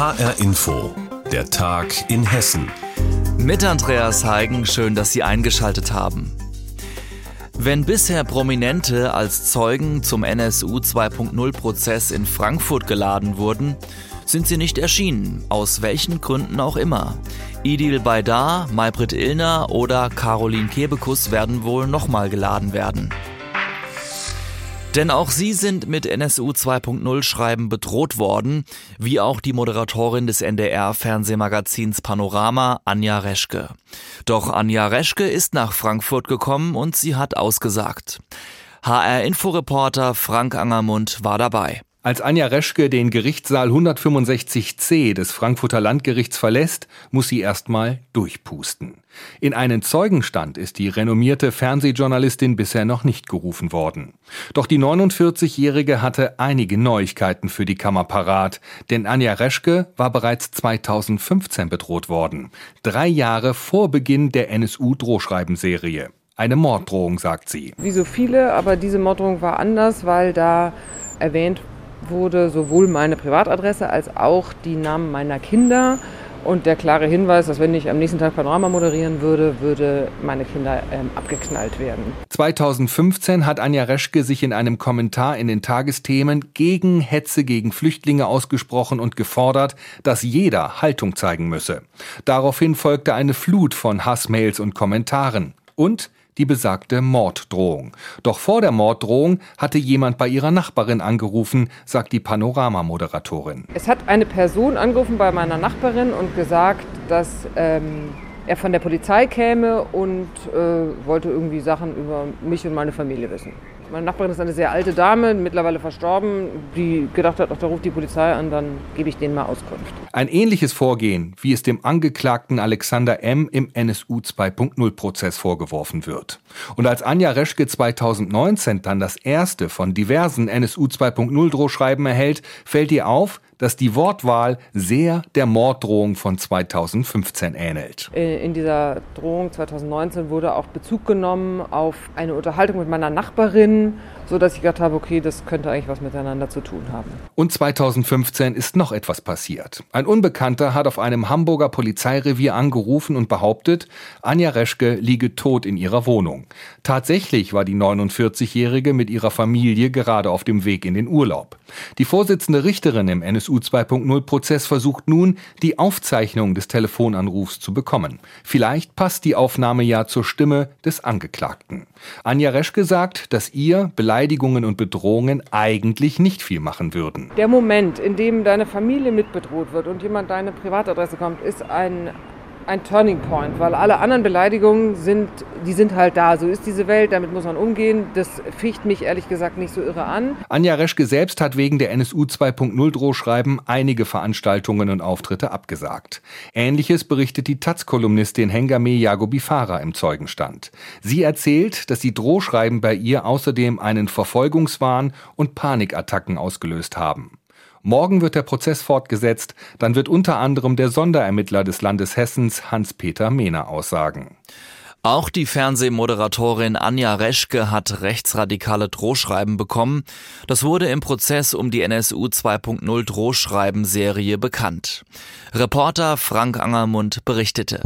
HR Info, der Tag in Hessen. Mit Andreas Heigen, schön, dass Sie eingeschaltet haben. Wenn bisher Prominente als Zeugen zum NSU 2.0-Prozess in Frankfurt geladen wurden, sind sie nicht erschienen, aus welchen Gründen auch immer. Idil Baydar, Maybrit Illner oder Caroline Kebekus werden wohl nochmal geladen werden. Denn auch sie sind mit NSU 2.0 Schreiben bedroht worden, wie auch die Moderatorin des NDR-Fernsehmagazins Panorama, Anja Reschke. Doch Anja Reschke ist nach Frankfurt gekommen und sie hat ausgesagt. HR-Inforeporter Frank Angermund war dabei. Als Anja Reschke den Gerichtssaal 165c des Frankfurter Landgerichts verlässt, muss sie erstmal durchpusten. In einen Zeugenstand ist die renommierte Fernsehjournalistin bisher noch nicht gerufen worden. Doch die 49-Jährige hatte einige Neuigkeiten für die Kammer parat, denn Anja Reschke war bereits 2015 bedroht worden. Drei Jahre vor Beginn der NSU-Drohschreibenserie. Eine Morddrohung, sagt sie. Wie so viele, aber diese Morddrohung war anders, weil da erwähnt wurde sowohl meine Privatadresse als auch die Namen meiner Kinder und der klare Hinweis, dass wenn ich am nächsten Tag Panorama moderieren würde, würde meine Kinder ähm, abgeknallt werden. 2015 hat Anja Reschke sich in einem Kommentar in den Tagesthemen gegen Hetze gegen Flüchtlinge ausgesprochen und gefordert, dass jeder Haltung zeigen müsse. Daraufhin folgte eine Flut von Hassmails und Kommentaren. Und die besagte Morddrohung. Doch vor der Morddrohung hatte jemand bei ihrer Nachbarin angerufen, sagt die Panorama-Moderatorin. Es hat eine Person angerufen bei meiner Nachbarin und gesagt, dass ähm, er von der Polizei käme und äh, wollte irgendwie Sachen über mich und meine Familie wissen. Meine Nachbarin ist eine sehr alte Dame, mittlerweile verstorben, die gedacht hat, ach, da ruft die Polizei an, dann gebe ich denen mal Auskunft. Ein ähnliches Vorgehen, wie es dem Angeklagten Alexander M. im NSU 2.0-Prozess vorgeworfen wird. Und als Anja Reschke 2019 dann das erste von diversen NSU 2.0-Drohschreiben erhält, fällt ihr auf, dass die Wortwahl sehr der Morddrohung von 2015 ähnelt. Äh, in dieser Drohung 2019 wurde auch Bezug genommen auf eine Unterhaltung mit meiner Nachbarin, so dass ich gedacht habe, okay, das könnte eigentlich was miteinander zu tun haben. Und 2015 ist noch etwas passiert. Ein Unbekannter hat auf einem Hamburger Polizeirevier angerufen und behauptet, Anja Reschke liege tot in ihrer Wohnung. Tatsächlich war die 49-Jährige mit ihrer Familie gerade auf dem Weg in den Urlaub. Die Vorsitzende Richterin im NSU 2.0 Prozess versucht nun, die Aufzeichnung des Telefonanrufs zu bekommen. Vielleicht passt die Aufnahme ja zur Stimme des Angeklagten. Anja Reschke sagt, dass ihr Beleidigungen und Bedrohungen eigentlich nicht viel machen würden. Der Moment, in dem deine Familie mitbedroht wird und jemand deine Privatadresse kommt, ist ein ein Turning Point, weil alle anderen Beleidigungen sind, die sind halt da. So ist diese Welt, damit muss man umgehen. Das ficht mich ehrlich gesagt nicht so irre an. Anja Reschke selbst hat wegen der NSU 2.0 Drohschreiben einige Veranstaltungen und Auftritte abgesagt. Ähnliches berichtet die Taz-Kolumnistin Hengame Jagobifara im Zeugenstand. Sie erzählt, dass die Drohschreiben bei ihr außerdem einen Verfolgungswahn und Panikattacken ausgelöst haben. Morgen wird der Prozess fortgesetzt, dann wird unter anderem der Sonderermittler des Landes Hessens Hans-Peter Mehner aussagen. Auch die Fernsehmoderatorin Anja Reschke hat rechtsradikale Drohschreiben bekommen. Das wurde im Prozess um die NSU 2.0 Drohschreiben-Serie bekannt. Reporter Frank Angermund berichtete.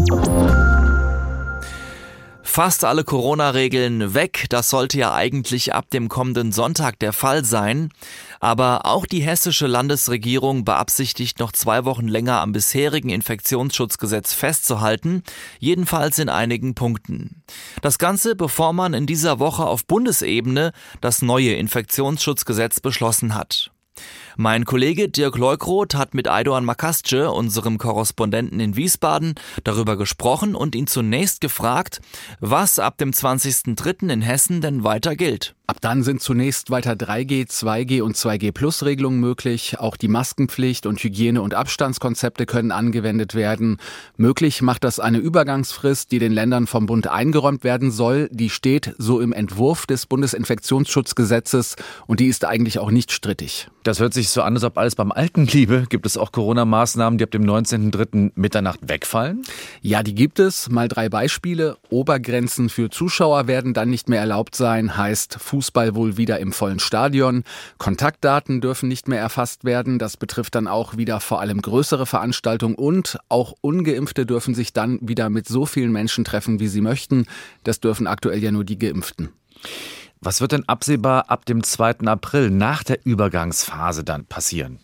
Fast alle Corona-Regeln weg, das sollte ja eigentlich ab dem kommenden Sonntag der Fall sein. Aber auch die hessische Landesregierung beabsichtigt noch zwei Wochen länger am bisherigen Infektionsschutzgesetz festzuhalten, jedenfalls in einigen Punkten. Das Ganze, bevor man in dieser Woche auf Bundesebene das neue Infektionsschutzgesetz beschlossen hat. Mein Kollege Dirk Leukroth hat mit Aydoğan Makasce, unserem Korrespondenten in Wiesbaden, darüber gesprochen und ihn zunächst gefragt, was ab dem 20.03. in Hessen denn weiter gilt. Ab dann sind zunächst weiter 3G, 2G und 2G Plus Regelungen möglich. Auch die Maskenpflicht und Hygiene- und Abstandskonzepte können angewendet werden. Möglich macht das eine Übergangsfrist, die den Ländern vom Bund eingeräumt werden soll. Die steht so im Entwurf des Bundesinfektionsschutzgesetzes und die ist eigentlich auch nicht strittig. Das hört sich so an, als ob alles beim Alten bliebe. Gibt es auch Corona-Maßnahmen, die ab dem 19.03. Mitternacht wegfallen? Ja, die gibt es. Mal drei Beispiele. Obergrenzen für Zuschauer werden dann nicht mehr erlaubt sein, heißt Fußball wohl wieder im vollen Stadion. Kontaktdaten dürfen nicht mehr erfasst werden. Das betrifft dann auch wieder vor allem größere Veranstaltungen und auch ungeimpfte dürfen sich dann wieder mit so vielen Menschen treffen, wie sie möchten. Das dürfen aktuell ja nur die Geimpften. Was wird denn absehbar ab dem 2. April nach der Übergangsphase dann passieren?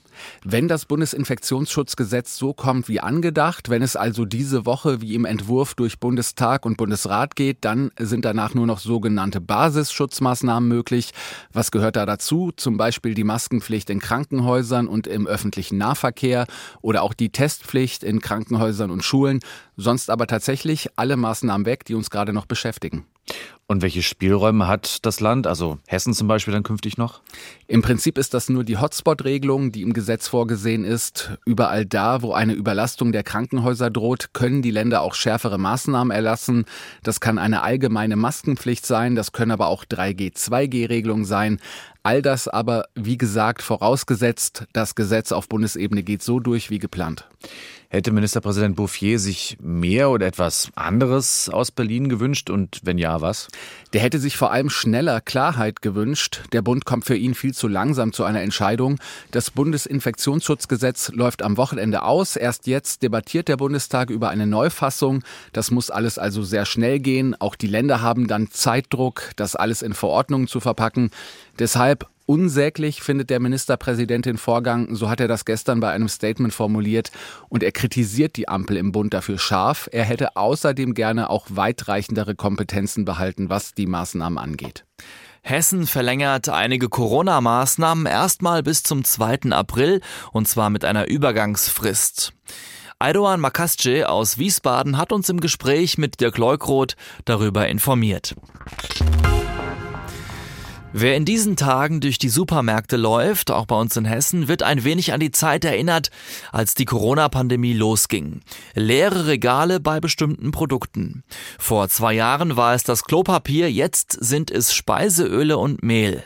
Wenn das Bundesinfektionsschutzgesetz so kommt wie angedacht, wenn es also diese Woche wie im Entwurf durch Bundestag und Bundesrat geht, dann sind danach nur noch sogenannte Basisschutzmaßnahmen möglich. Was gehört da dazu? Zum Beispiel die Maskenpflicht in Krankenhäusern und im öffentlichen Nahverkehr oder auch die Testpflicht in Krankenhäusern und Schulen. Sonst aber tatsächlich alle Maßnahmen weg, die uns gerade noch beschäftigen. Und welche Spielräume hat das Land, also Hessen zum Beispiel, dann künftig noch? Im Prinzip ist das nur die Hotspot-Regelung, die im Gesetz vorgesehen ist. Überall da, wo eine Überlastung der Krankenhäuser droht, können die Länder auch schärfere Maßnahmen erlassen. Das kann eine allgemeine Maskenpflicht sein, das können aber auch 3G, 2G-Regelungen sein. All das aber, wie gesagt, vorausgesetzt, das Gesetz auf Bundesebene geht so durch wie geplant. Hätte Ministerpräsident Bouffier sich mehr oder etwas anderes aus Berlin gewünscht und wenn ja, was? Der hätte sich vor allem schneller Klarheit gewünscht. Der Bund kommt für ihn viel zu langsam zu einer Entscheidung. Das Bundesinfektionsschutzgesetz läuft am Wochenende aus. Erst jetzt debattiert der Bundestag über eine Neufassung. Das muss alles also sehr schnell gehen. Auch die Länder haben dann Zeitdruck, das alles in Verordnungen zu verpacken. Deshalb unsäglich findet der Ministerpräsident den Vorgang, so hat er das gestern bei einem Statement formuliert, und er kritisiert die Ampel im Bund dafür scharf. Er hätte außerdem gerne auch weitreichendere Kompetenzen behalten, was die Maßnahmen angeht. Hessen verlängert einige Corona-Maßnahmen erstmal bis zum 2. April und zwar mit einer Übergangsfrist. Aydoğan Makasce aus Wiesbaden hat uns im Gespräch mit Dirk Leukroth darüber informiert. Wer in diesen Tagen durch die Supermärkte läuft, auch bei uns in Hessen, wird ein wenig an die Zeit erinnert, als die Corona-Pandemie losging. Leere Regale bei bestimmten Produkten. Vor zwei Jahren war es das Klopapier, jetzt sind es Speiseöle und Mehl.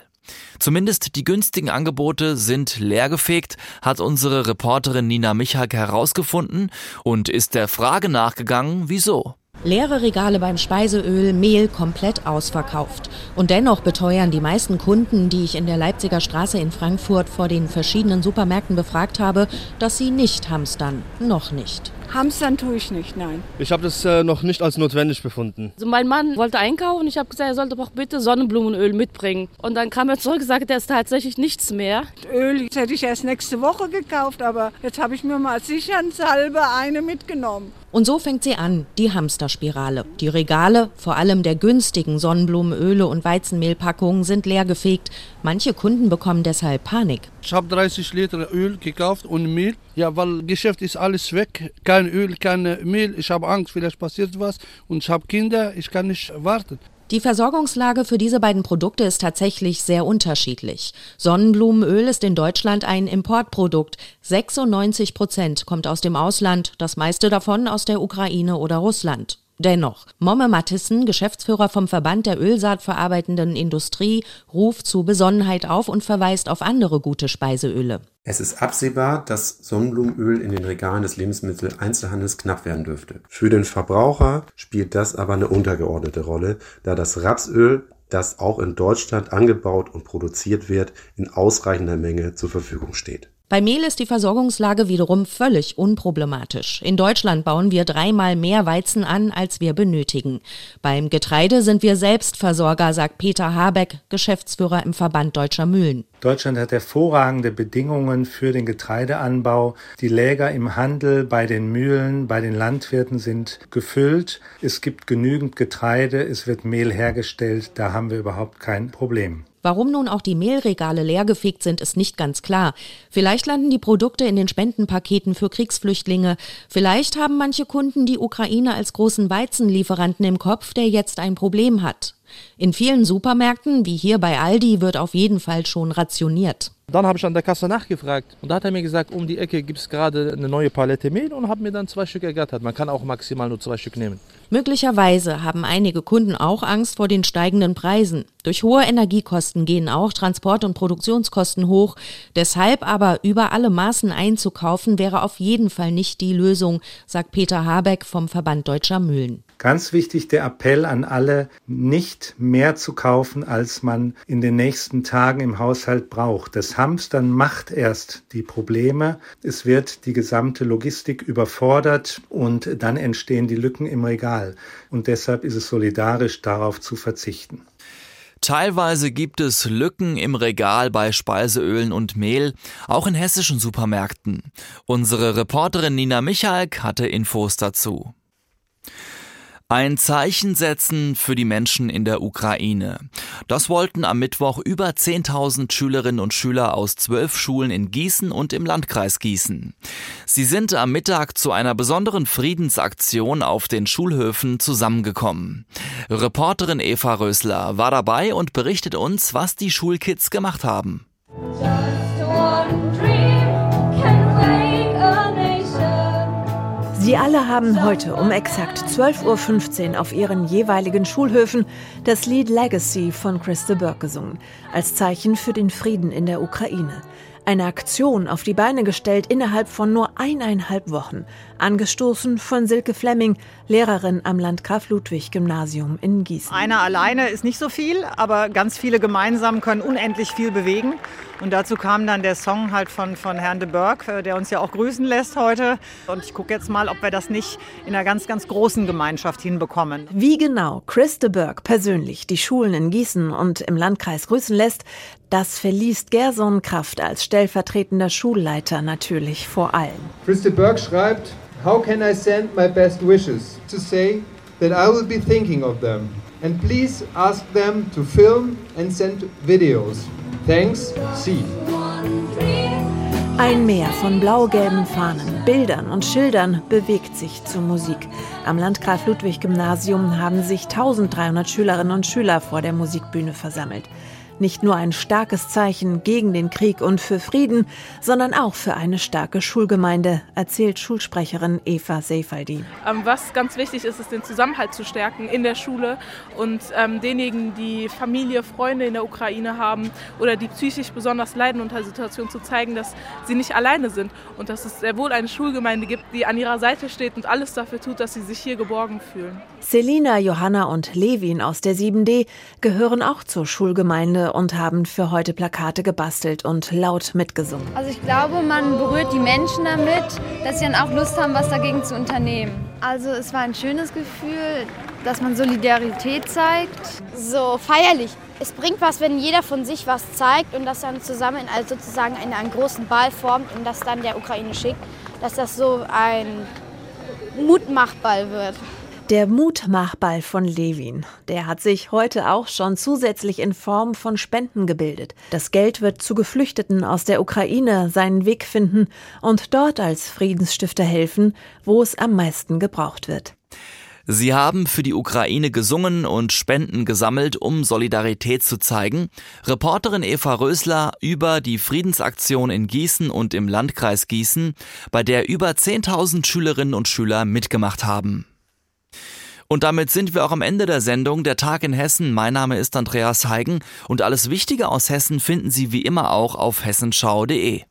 Zumindest die günstigen Angebote sind leergefegt, hat unsere Reporterin Nina Michak herausgefunden und ist der Frage nachgegangen, wieso. Leere Regale beim Speiseöl, Mehl komplett ausverkauft. Und dennoch beteuern die meisten Kunden, die ich in der Leipziger Straße in Frankfurt vor den verschiedenen Supermärkten befragt habe, dass sie nicht hamstern. Noch nicht. Hamstern tue ich nicht, nein. Ich habe das äh, noch nicht als notwendig befunden. Also mein Mann wollte einkaufen. Ich habe gesagt, er sollte doch bitte Sonnenblumenöl mitbringen. Und dann kam er zurück und sagte, er ist tatsächlich nichts mehr. Öl hätte ich erst nächste Woche gekauft, aber jetzt habe ich mir mal sicherheitshalber eine mitgenommen. Und so fängt sie an, die Hamsterspirale. Die Regale, vor allem der günstigen Sonnenblumenöle und Weizenmehlpackungen, sind leergefegt. Manche Kunden bekommen deshalb Panik. Ich habe 30 Liter Öl gekauft und Mehl. Ja, weil Geschäft ist alles weg. Kein Öl, kein Mehl. Ich habe Angst, vielleicht passiert was. Und ich habe Kinder, ich kann nicht warten. Die Versorgungslage für diese beiden Produkte ist tatsächlich sehr unterschiedlich. Sonnenblumenöl ist in Deutschland ein Importprodukt. 96 Prozent kommt aus dem Ausland, das meiste davon aus der Ukraine oder Russland. Dennoch, Momme Mattissen, Geschäftsführer vom Verband der Ölsaatverarbeitenden Industrie, ruft zu Besonnenheit auf und verweist auf andere gute Speiseöle. Es ist absehbar, dass Sonnenblumenöl in den Regalen des Lebensmitteleinzelhandels knapp werden dürfte. Für den Verbraucher spielt das aber eine untergeordnete Rolle, da das Rapsöl, das auch in Deutschland angebaut und produziert wird, in ausreichender Menge zur Verfügung steht. Bei Mehl ist die Versorgungslage wiederum völlig unproblematisch. In Deutschland bauen wir dreimal mehr Weizen an, als wir benötigen. Beim Getreide sind wir Selbstversorger, sagt Peter Habeck, Geschäftsführer im Verband Deutscher Mühlen. Deutschland hat hervorragende Bedingungen für den Getreideanbau. Die Läger im Handel, bei den Mühlen, bei den Landwirten sind gefüllt. Es gibt genügend Getreide, es wird Mehl hergestellt, da haben wir überhaupt kein Problem. Warum nun auch die Mehlregale leergefegt sind, ist nicht ganz klar. Vielleicht landen die Produkte in den Spendenpaketen für Kriegsflüchtlinge. Vielleicht haben manche Kunden die Ukraine als großen Weizenlieferanten im Kopf, der jetzt ein Problem hat. In vielen Supermärkten, wie hier bei Aldi, wird auf jeden Fall schon rationiert. Dann habe ich an der Kasse nachgefragt und da hat er mir gesagt, um die Ecke gibt es gerade eine neue Palette Mehl und habe mir dann zwei Stück ergattert. Man kann auch maximal nur zwei Stück nehmen. Möglicherweise haben einige Kunden auch Angst vor den steigenden Preisen. Durch hohe Energiekosten gehen auch Transport- und Produktionskosten hoch. Deshalb aber über alle Maßen einzukaufen wäre auf jeden Fall nicht die Lösung, sagt Peter Habeck vom Verband Deutscher Mühlen. Ganz wichtig der Appell an alle, nicht mehr zu kaufen, als man in den nächsten Tagen im Haushalt braucht. Das Hamstern macht erst die Probleme. Es wird die gesamte Logistik überfordert und dann entstehen die Lücken im Regal. Und deshalb ist es solidarisch, darauf zu verzichten. Teilweise gibt es Lücken im Regal bei Speiseölen und Mehl, auch in hessischen Supermärkten. Unsere Reporterin Nina Michalk hatte Infos dazu. Ein Zeichen setzen für die Menschen in der Ukraine. Das wollten am Mittwoch über 10.000 Schülerinnen und Schüler aus zwölf Schulen in Gießen und im Landkreis Gießen. Sie sind am Mittag zu einer besonderen Friedensaktion auf den Schulhöfen zusammengekommen. Reporterin Eva Rösler war dabei und berichtet uns, was die Schulkids gemacht haben. Sie alle haben heute um exakt 12.15 Uhr auf ihren jeweiligen Schulhöfen das Lied Legacy von Christa Burke gesungen, als Zeichen für den Frieden in der Ukraine. Eine Aktion auf die Beine gestellt innerhalb von nur eineinhalb Wochen, angestoßen von Silke Flemming, Lehrerin am Landgraf-Ludwig-Gymnasium in Gießen. Einer alleine ist nicht so viel, aber ganz viele gemeinsam können unendlich viel bewegen. Und dazu kam dann der Song halt von, von Herrn de Burg, äh, der uns ja auch grüßen lässt heute. Und ich gucke jetzt mal, ob wir das nicht in einer ganz, ganz großen Gemeinschaft hinbekommen. Wie genau Chris de Burg persönlich die Schulen in Gießen und im Landkreis grüßen lässt, das verliest Gerson Kraft als stellvertretender Schulleiter natürlich vor allem. Chris de Burg schreibt, How can I send my best wishes to say that I will be thinking of them? And please ask them to film and send videos. Thanks, C. Ein Meer von blau-gelben Fahnen, Bildern und Schildern bewegt sich zur Musik. Am Landgraf Ludwig Gymnasium haben sich 1300 Schülerinnen und Schüler vor der Musikbühne versammelt. Nicht nur ein starkes Zeichen gegen den Krieg und für Frieden, sondern auch für eine starke Schulgemeinde, erzählt Schulsprecherin Eva Seifaldi. Ähm, was ganz wichtig ist, ist den Zusammenhalt zu stärken in der Schule und ähm, denjenigen, die Familie, Freunde in der Ukraine haben oder die psychisch besonders leiden unter der Situation zu zeigen, dass sie nicht alleine sind und dass es sehr wohl eine Schulgemeinde gibt, die an ihrer Seite steht und alles dafür tut, dass sie sich hier geborgen fühlen. Selina, Johanna und Levin aus der 7D gehören auch zur Schulgemeinde und haben für heute Plakate gebastelt und laut mitgesungen. Also ich glaube, man berührt die Menschen damit, dass sie dann auch Lust haben, was dagegen zu unternehmen. Also es war ein schönes Gefühl, dass man Solidarität zeigt. So feierlich. Es bringt was, wenn jeder von sich was zeigt und das dann zusammen also sozusagen in einen großen Ball formt und das dann der Ukraine schickt, dass das so ein Mutmachball wird. Der Mutmachball von Levin, der hat sich heute auch schon zusätzlich in Form von Spenden gebildet. Das Geld wird zu Geflüchteten aus der Ukraine seinen Weg finden und dort als Friedensstifter helfen, wo es am meisten gebraucht wird. Sie haben für die Ukraine gesungen und Spenden gesammelt, um Solidarität zu zeigen. Reporterin Eva Rösler über die Friedensaktion in Gießen und im Landkreis Gießen, bei der über 10.000 Schülerinnen und Schüler mitgemacht haben. Und damit sind wir auch am Ende der Sendung Der Tag in Hessen. Mein Name ist Andreas Heigen und alles Wichtige aus Hessen finden Sie wie immer auch auf hessenschau.de.